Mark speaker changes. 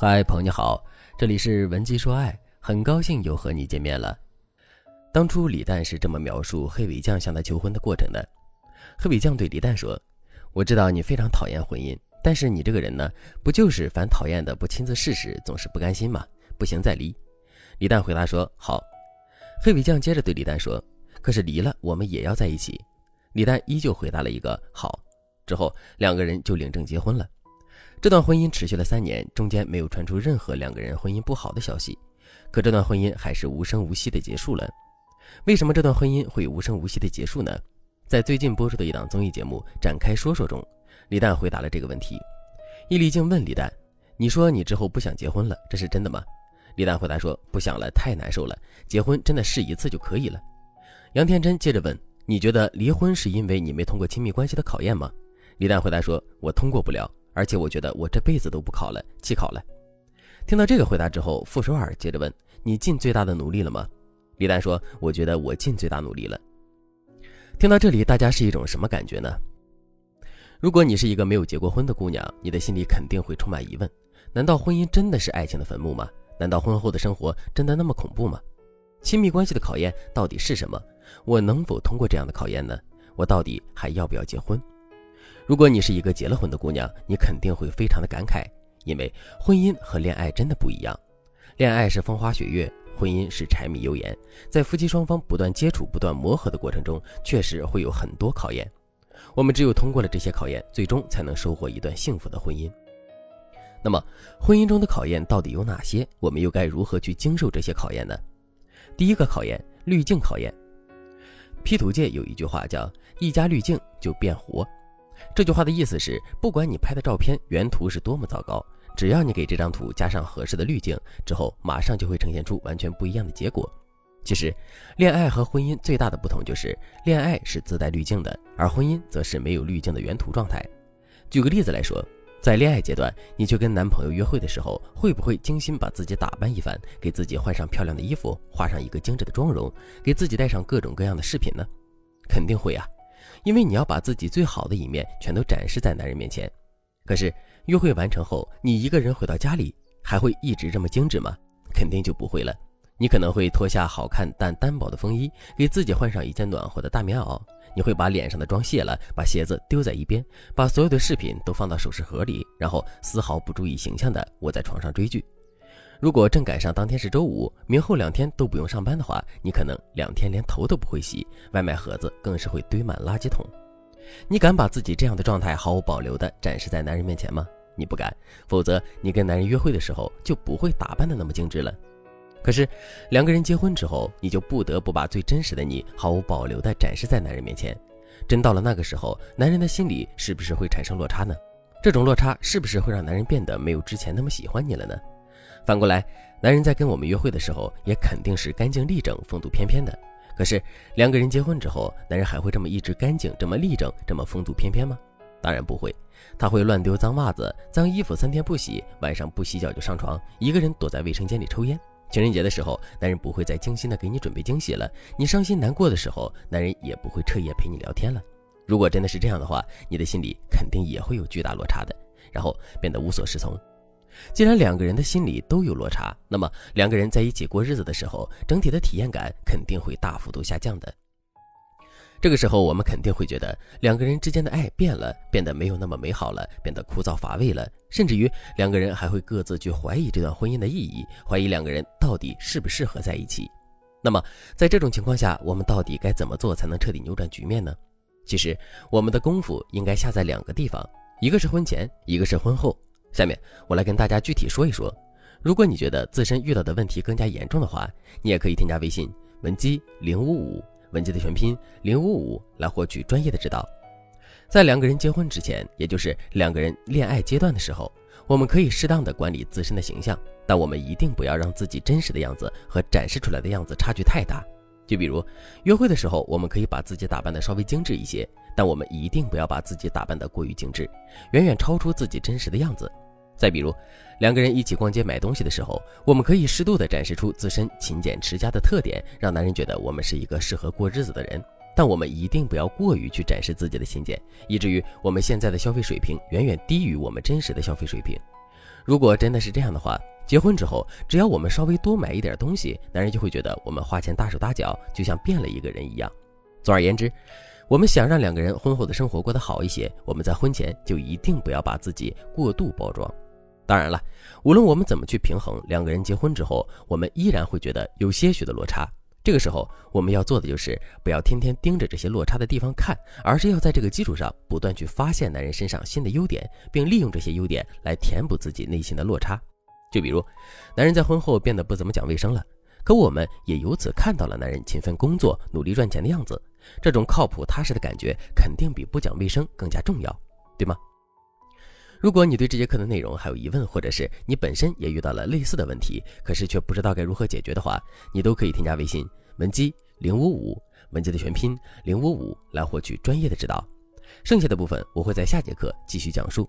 Speaker 1: 嗨，朋友你好，这里是文姬说爱，很高兴又和你见面了。当初李诞是这么描述黑尾酱向他求婚的过程的：黑尾酱对李诞说：“我知道你非常讨厌婚姻，但是你这个人呢，不就是凡讨厌的不亲自试试，总是不甘心吗？不行再离。”李诞回答说：“好。”黑尾酱接着对李诞说：“可是离了，我们也要在一起。”李诞依旧回答了一个“好”，之后两个人就领证结婚了。这段婚姻持续了三年，中间没有传出任何两个人婚姻不好的消息，可这段婚姻还是无声无息的结束了。为什么这段婚姻会无声无息的结束呢？在最近播出的一档综艺节目《展开说说》中，李诞回答了这个问题。易立竞问李诞：“你说你之后不想结婚了，这是真的吗？”李诞回答说：“不想了，太难受了。结婚真的试一次就可以了。”杨天真接着问：“你觉得离婚是因为你没通过亲密关系的考验吗？”李诞回答说：“我通过不了。”而且我觉得我这辈子都不考了，弃考了。听到这个回答之后，傅首尔接着问：“你尽最大的努力了吗？”李丹说：“我觉得我尽最大努力了。”听到这里，大家是一种什么感觉呢？如果你是一个没有结过婚的姑娘，你的心里肯定会充满疑问：难道婚姻真的是爱情的坟墓吗？难道婚后的生活真的那么恐怖吗？亲密关系的考验到底是什么？我能否通过这样的考验呢？我到底还要不要结婚？如果你是一个结了婚的姑娘，你肯定会非常的感慨，因为婚姻和恋爱真的不一样。恋爱是风花雪月，婚姻是柴米油盐。在夫妻双方不断接触、不断磨合的过程中，确实会有很多考验。我们只有通过了这些考验，最终才能收获一段幸福的婚姻。那么，婚姻中的考验到底有哪些？我们又该如何去经受这些考验呢？第一个考验，滤镜考验。P 图界有一句话叫“一加滤镜就变活”。这句话的意思是，不管你拍的照片原图是多么糟糕，只要你给这张图加上合适的滤镜之后，马上就会呈现出完全不一样的结果。其实，恋爱和婚姻最大的不同就是，恋爱是自带滤镜的，而婚姻则是没有滤镜的原图状态。举个例子来说，在恋爱阶段，你去跟男朋友约会的时候，会不会精心把自己打扮一番，给自己换上漂亮的衣服，画上一个精致的妆容，给自己带上各种各样的饰品呢？肯定会啊。因为你要把自己最好的一面全都展示在男人面前，可是约会完成后，你一个人回到家里，还会一直这么精致吗？肯定就不会了。你可能会脱下好看但单薄的风衣，给自己换上一件暖和的大棉袄。你会把脸上的妆卸了，把鞋子丢在一边，把所有的饰品都放到首饰盒里，然后丝毫不注意形象的窝在床上追剧。如果正赶上当天是周五，明后两天都不用上班的话，你可能两天连头都不会洗，外卖盒子更是会堆满垃圾桶。你敢把自己这样的状态毫无保留地展示在男人面前吗？你不敢，否则你跟男人约会的时候就不会打扮得那么精致了。可是两个人结婚之后，你就不得不把最真实的你毫无保留地展示在男人面前。真到了那个时候，男人的心里是不是会产生落差呢？这种落差是不是会让男人变得没有之前那么喜欢你了呢？反过来，男人在跟我们约会的时候，也肯定是干净利整、风度翩翩的。可是两个人结婚之后，男人还会这么一直干净、这么利整、这么风度翩翩吗？当然不会，他会乱丢脏袜子、脏衣服，三天不洗，晚上不洗脚就上床，一个人躲在卫生间里抽烟。情人节的时候，男人不会再精心的给你准备惊喜了。你伤心难过的时候，男人也不会彻夜陪你聊天了。如果真的是这样的话，你的心里肯定也会有巨大落差的，然后变得无所适从。既然两个人的心里都有落差，那么两个人在一起过日子的时候，整体的体验感肯定会大幅度下降的。这个时候，我们肯定会觉得两个人之间的爱变了，变得没有那么美好了，变得枯燥乏味了，甚至于两个人还会各自去怀疑这段婚姻的意义，怀疑两个人到底适不适合在一起。那么，在这种情况下，我们到底该怎么做才能彻底扭转局面呢？其实，我们的功夫应该下在两个地方，一个是婚前，一个是婚后。下面我来跟大家具体说一说，如果你觉得自身遇到的问题更加严重的话，你也可以添加微信文姬零五五，文姬的全拼零五五，来获取专业的指导。在两个人结婚之前，也就是两个人恋爱阶段的时候，我们可以适当的管理自身的形象，但我们一定不要让自己真实的样子和展示出来的样子差距太大。就比如约会的时候，我们可以把自己打扮的稍微精致一些。但我们一定不要把自己打扮得过于精致，远远超出自己真实的样子。再比如，两个人一起逛街买东西的时候，我们可以适度地展示出自身勤俭持家的特点，让男人觉得我们是一个适合过日子的人。但我们一定不要过于去展示自己的勤俭，以至于我们现在的消费水平远远低于我们真实的消费水平。如果真的是这样的话，结婚之后，只要我们稍微多买一点东西，男人就会觉得我们花钱大手大脚，就像变了一个人一样。总而言之，我们想让两个人婚后的生活过得好一些，我们在婚前就一定不要把自己过度包装。当然了，无论我们怎么去平衡，两个人结婚之后，我们依然会觉得有些许的落差。这个时候，我们要做的就是不要天天盯着这些落差的地方看，而是要在这个基础上不断去发现男人身上新的优点，并利用这些优点来填补自己内心的落差。就比如，男人在婚后变得不怎么讲卫生了，可我们也由此看到了男人勤奋工作、努力赚钱的样子。这种靠谱踏实的感觉，肯定比不讲卫生更加重要，对吗？如果你对这节课的内容还有疑问，或者是你本身也遇到了类似的问题，可是却不知道该如何解决的话，你都可以添加微信文姬零五五，文姬的全拼零五五，来获取专业的指导。剩下的部分我会在下节课继续讲述。